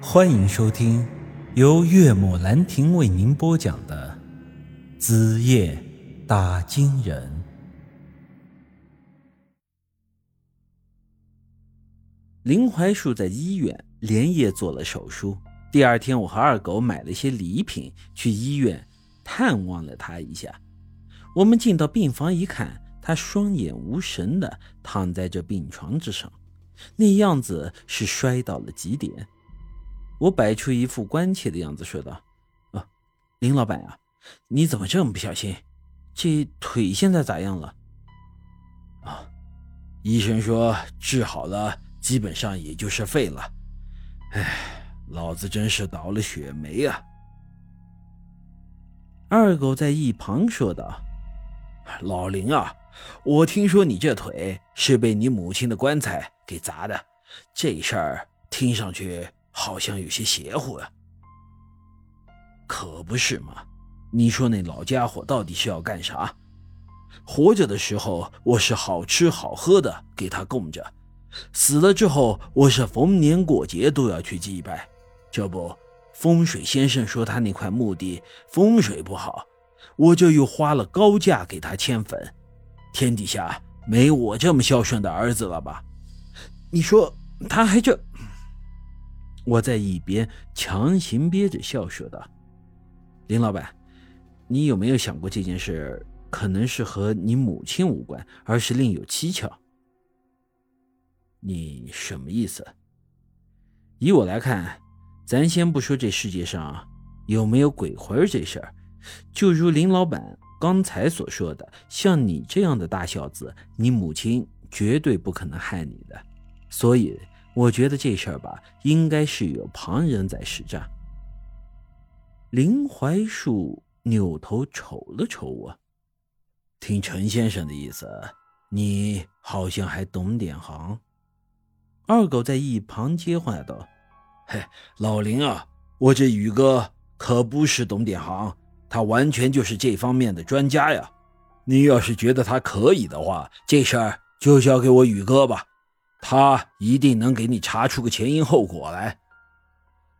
欢迎收听由岳母兰亭为您播讲的《子夜打金人》。林槐树在医院连夜做了手术。第二天，我和二狗买了些礼品去医院探望了他一下。我们进到病房一看，他双眼无神的躺在这病床之上，那样子是摔到了极点。我摆出一副关切的样子，说道：“啊，林老板啊，你怎么这么不小心？这腿现在咋样了？”啊，医生说治好了，基本上也就是废了。哎，老子真是倒了血霉啊！二狗在一旁说道：“老林啊，我听说你这腿是被你母亲的棺材给砸的，这事儿听上去……”好像有些邪乎啊！可不是嘛！你说那老家伙到底是要干啥？活着的时候我是好吃好喝的给他供着，死了之后我是逢年过节都要去祭拜。这不，风水先生说他那块墓地风水不好，我就又花了高价给他迁坟。天底下没我这么孝顺的儿子了吧？你说他还这……我在一边强行憋着笑说道：“林老板，你有没有想过这件事可能是和你母亲无关，而是另有蹊跷？你什么意思？以我来看，咱先不说这世界上有没有鬼魂这事儿，就如林老板刚才所说的，像你这样的大孝子，你母亲绝对不可能害你的，所以。”我觉得这事儿吧，应该是有旁人在施诈。林怀树扭头瞅了瞅我，听陈先生的意思，你好像还懂点行。二狗在一旁接话道：“嘿，老林啊，我这宇哥可不是懂点行，他完全就是这方面的专家呀。你要是觉得他可以的话，这事儿就交给我宇哥吧。”他一定能给你查出个前因后果来。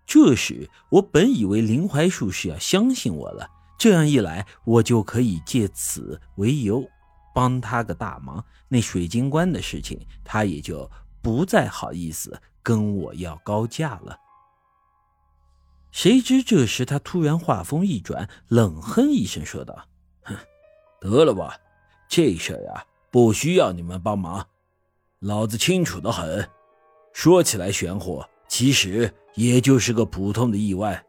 这时，我本以为林怀树是要相信我了，这样一来，我就可以借此为由帮他个大忙。那水晶棺的事情，他也就不再好意思跟我要高价了。谁知这时他突然话锋一转，冷哼一声说道：“哼，得了吧，这事儿呀，不需要你们帮忙。”老子清楚的很，说起来玄乎，其实也就是个普通的意外。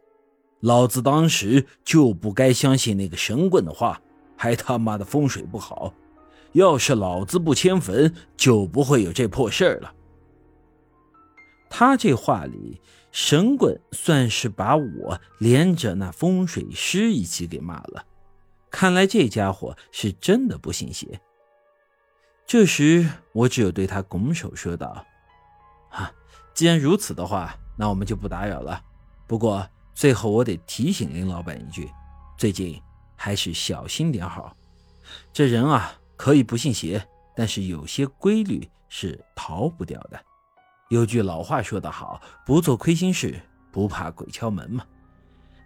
老子当时就不该相信那个神棍的话，还他妈的风水不好。要是老子不迁坟，就不会有这破事儿了。他这话里，神棍算是把我连着那风水师一起给骂了。看来这家伙是真的不信邪。这时，我只有对他拱手说道：“啊，既然如此的话，那我们就不打扰了。不过最后我得提醒林老板一句，最近还是小心点好。这人啊，可以不信邪，但是有些规律是逃不掉的。有句老话说得好，不做亏心事，不怕鬼敲门嘛。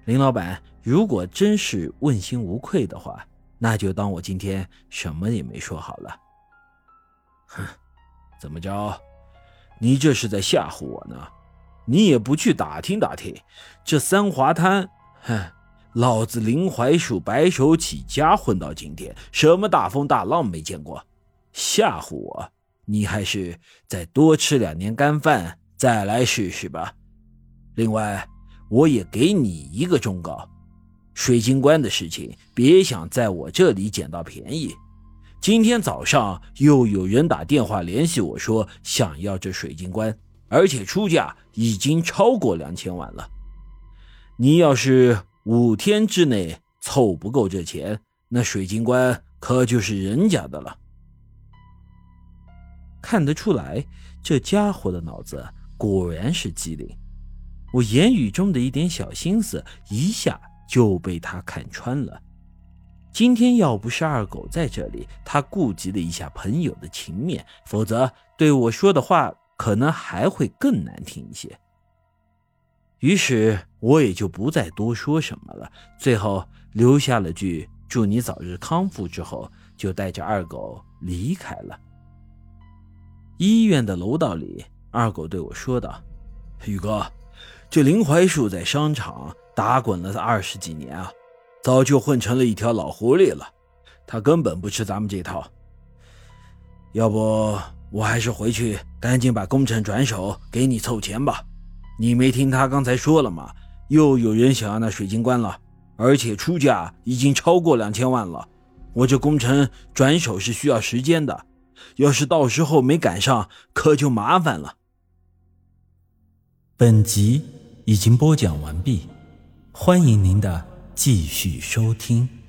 林老板，如果真是问心无愧的话，那就当我今天什么也没说好了。”哼，怎么着？你这是在吓唬我呢？你也不去打听打听，这三华滩，哼，老子林怀树白手起家混到今天，什么大风大浪没见过？吓唬我？你还是再多吃两年干饭再来试试吧。另外，我也给你一个忠告：水晶棺的事情，别想在我这里捡到便宜。今天早上又有人打电话联系我说想要这水晶棺，而且出价已经超过两千万了。你要是五天之内凑不够这钱，那水晶棺可就是人家的了。看得出来，这家伙的脑子果然是机灵。我言语中的一点小心思，一下就被他看穿了。今天要不是二狗在这里，他顾及了一下朋友的情面，否则对我说的话可能还会更难听一些。于是我也就不再多说什么了，最后留下了句“祝你早日康复”之后，就带着二狗离开了。医院的楼道里，二狗对我说道：“宇哥，这林槐树在商场打滚了二十几年啊，早就混成了一条老狐狸了。他根本不吃咱们这套。要不我还是回去赶紧把工程转手给你凑钱吧。你没听他刚才说了吗？又有人想要那水晶棺了，而且出价已经超过两千万了。我这工程转手是需要时间的。”要是到时候没赶上，可就麻烦了。本集已经播讲完毕，欢迎您的继续收听。